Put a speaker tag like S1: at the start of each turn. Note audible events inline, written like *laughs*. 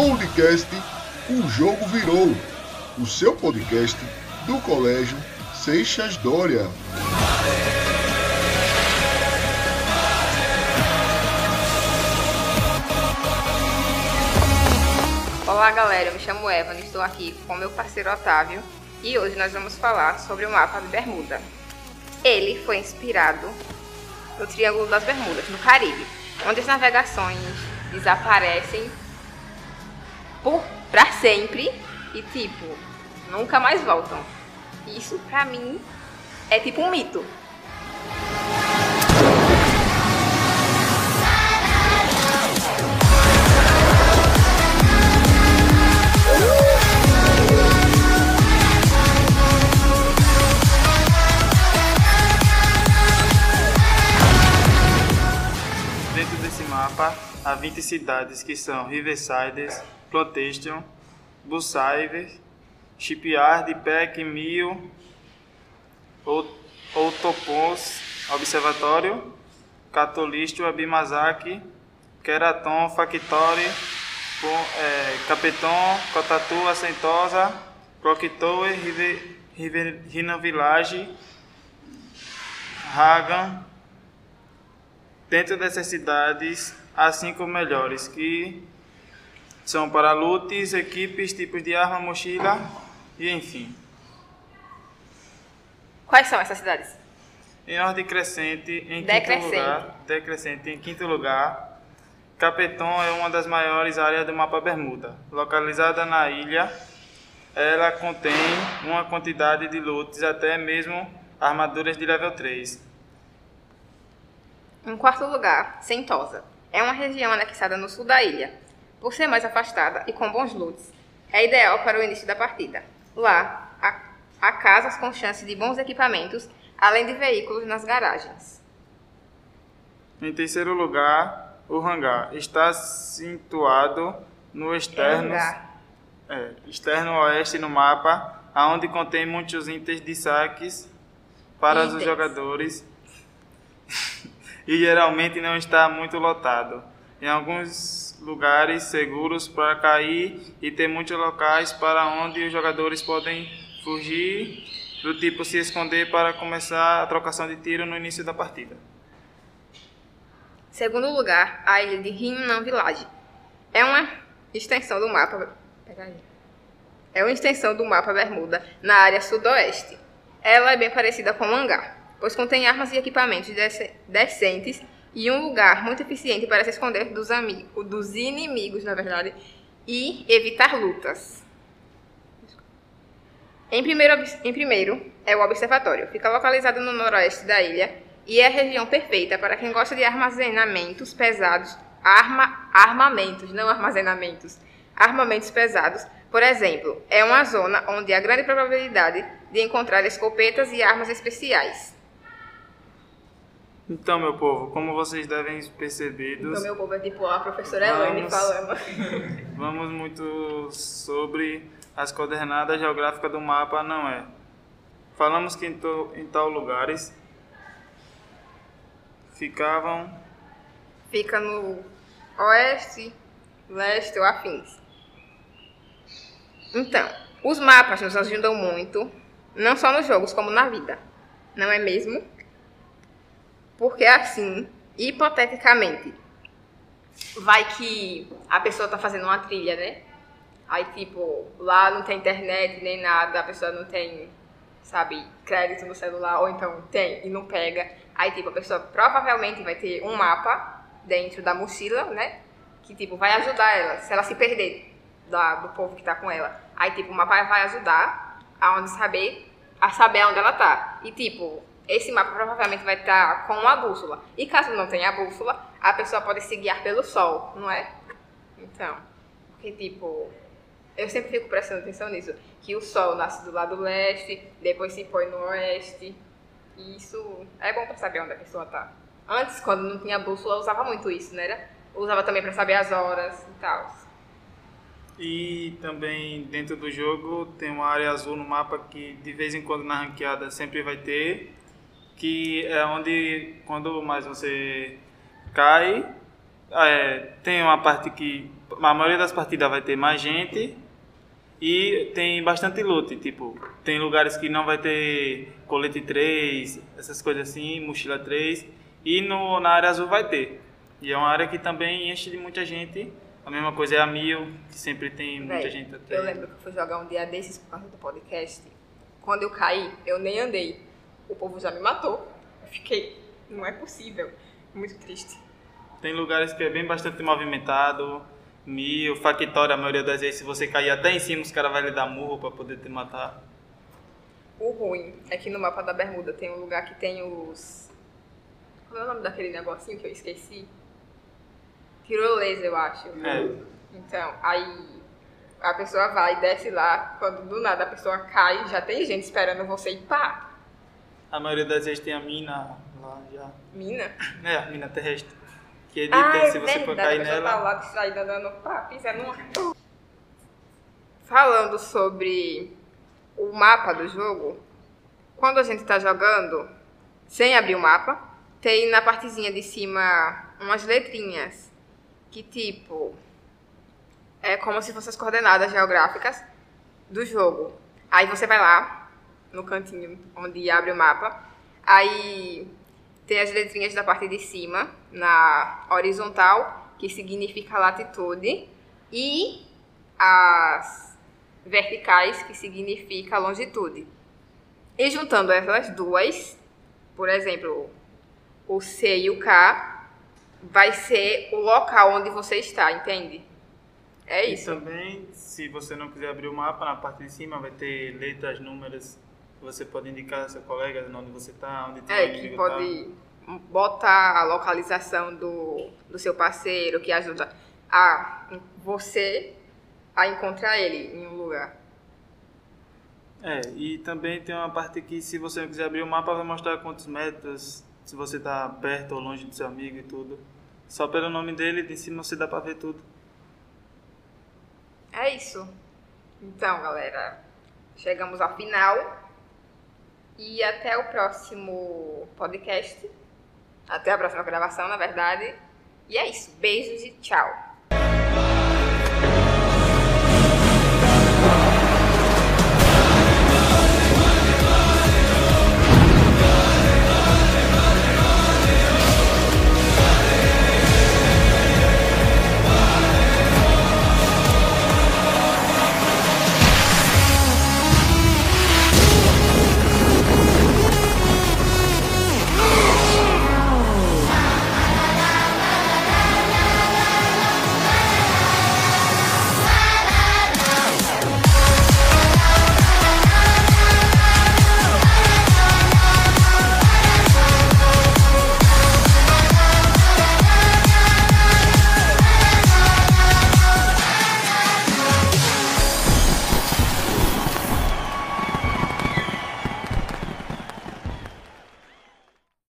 S1: Podcast O Jogo Virou, o seu podcast do Colégio Seixas Dória.
S2: Olá galera, eu me chamo Evan, estou aqui com meu parceiro Otávio e hoje nós vamos falar sobre o mapa de Bermuda. Ele foi inspirado no Triângulo das Bermudas, no Caribe, onde as navegações desaparecem por para sempre e tipo nunca mais voltam. Isso pra mim é tipo um mito.
S3: Dentro desse mapa há 20 cidades que são Riverside, Plantation, Busaivers, Shipyard, Peck, Mil, Outopons, Observatório, Catolisto, Abimazaki, Keraton, Factory, é, Capeton, Cotatu, Assentosa, Clocktower, River, River, Rina Village, Hagan, Dentro dessas cidades, há cinco melhores, que são para lutes, equipes, tipos de arma, mochila e enfim.
S2: Quais são essas cidades?
S3: Em ordem crescente, em
S2: Decrescente.
S3: quinto lugar, decrescente, em quinto lugar, Capeton é uma das maiores áreas do mapa Bermuda. Localizada na ilha, ela contém uma quantidade de lutes, até mesmo armaduras de level 3.
S2: Em quarto lugar, Sentosa. É uma região anexada no sul da ilha. Por ser mais afastada e com bons loots, é ideal para o início da partida. Lá, há, casas com chance de bons equipamentos, além de veículos nas garagens.
S3: Em terceiro lugar, o hangar está situado no externo, é, externo oeste no mapa, aonde contém muitos itens de saques para os jogadores *laughs* e geralmente não está muito lotado. Em alguns lugares seguros para cair e tem muitos locais para onde os jogadores podem fugir, do tipo se esconder para começar a trocação de tiro no início da partida.
S2: Segundo lugar, a ilha de Rinnan Village. É uma extensão do mapa. É uma extensão do mapa Bermuda na área sudoeste. Ela é bem parecida com o hangar, pois contém armas e equipamentos dece- decentes e um lugar muito eficiente para se esconder dos, ami- dos inimigos, na verdade, e evitar lutas. Em primeiro, em primeiro é o observatório. Fica localizado no noroeste da ilha e é a região perfeita para quem gosta de armazenamentos pesados, arma, armamentos, não armazenamentos, armamentos pesados. Por exemplo, é uma zona onde há grande probabilidade de encontrar escopetas e armas especiais.
S3: Então, meu povo, como vocês devem percebidos,
S2: Então, meu povo é tipo a professora Elaine falando. *laughs*
S3: vamos muito sobre as coordenadas geográficas do mapa, não é? Falamos que em, to- em tal lugares ficavam
S2: Fica no oeste, leste ou afins. Então, os mapas nos ajudam muito, não só nos jogos, como na vida. Não é mesmo? Porque assim, hipoteticamente, vai que a pessoa tá fazendo uma trilha, né? Aí, tipo, lá não tem internet nem nada, a pessoa não tem, sabe, crédito no celular, ou então tem e não pega. Aí, tipo, a pessoa provavelmente vai ter um mapa dentro da mochila, né? Que, tipo, vai ajudar ela, se ela se perder da, do povo que tá com ela. Aí, tipo, o mapa vai ajudar a onde saber, a saber onde ela tá. E, tipo, esse mapa provavelmente vai estar com uma bússola. E caso não tenha a bússola, a pessoa pode se guiar pelo sol, não é? Então, porque, tipo, eu sempre fico prestando atenção nisso. Que o sol nasce do lado leste, depois se põe no oeste. E isso é bom pra saber onde a pessoa tá. Antes, quando não tinha bússola, eu usava muito isso, né? Era? Usava também pra saber as horas e tal.
S3: E também dentro do jogo tem uma área azul no mapa que de vez em quando na ranqueada sempre vai ter, que é onde quando mais você cai, é, tem uma parte que a maioria das partidas vai ter mais gente e tem bastante loot, tipo, tem lugares que não vai ter colete 3, essas coisas assim, mochila 3, e no, na área azul vai ter. E é uma área que também enche de muita gente. A mesma coisa é a Mil, que sempre tem muita
S2: Véi,
S3: gente até.
S2: Eu lembro que eu fui jogar um dia desses por causa do podcast. Quando eu caí, eu nem andei. O povo já me matou. Eu fiquei, não é possível. Muito triste.
S3: Tem lugares que é bem bastante movimentado. Mil, Factório, a maioria das vezes, se você cair até em cima, os caras vão lhe dar murro pra poder te matar.
S2: O ruim é que no mapa da Bermuda tem um lugar que tem os. Qual é o nome daquele negocinho que eu esqueci? Tirolesa, eu acho.
S3: É.
S2: Então, aí a pessoa vai e desce lá, quando do nada a pessoa cai, já tem gente esperando você e pá!
S3: A maioria das vezes tem a mina lá já.
S2: Mina. *laughs*
S3: É, a mina terrestre. Que ele
S2: Ah,
S3: tem,
S2: é
S3: se você for cair
S2: a pessoa tá
S3: nela.
S2: lá distraída dando pá, pisando numa... Falando sobre o mapa do jogo, quando a gente tá jogando, sem abrir o mapa, tem na partezinha de cima umas letrinhas que tipo é como se fossem as coordenadas geográficas do jogo. Aí você vai lá no cantinho onde abre o mapa, aí tem as letrinhas da parte de cima na horizontal, que significa latitude, e as verticais, que significa longitude. E juntando essas duas, por exemplo, o C e o K, vai ser o local onde você está, entende? É
S3: E
S2: isso.
S3: também, se você não quiser abrir o mapa, na parte de cima vai ter letras, números, você pode indicar seu colega onde você está, onde tem
S2: É, que
S3: inimigo
S2: pode botar a localização do, do seu parceiro, que ajuda a você a encontrar ele em um lugar.
S3: tá. É, e também tem uma parte que se você quiser abrir o mapa, vai mostrar quantos metros, se você está perto ou longe do seu amigo e tudo. Só pelo nome dele, de cima você dá pra ver tudo.
S2: É isso. Então, galera, chegamos ao final. E até o próximo podcast. Até a próxima gravação, na verdade. E é isso. Beijos e tchau.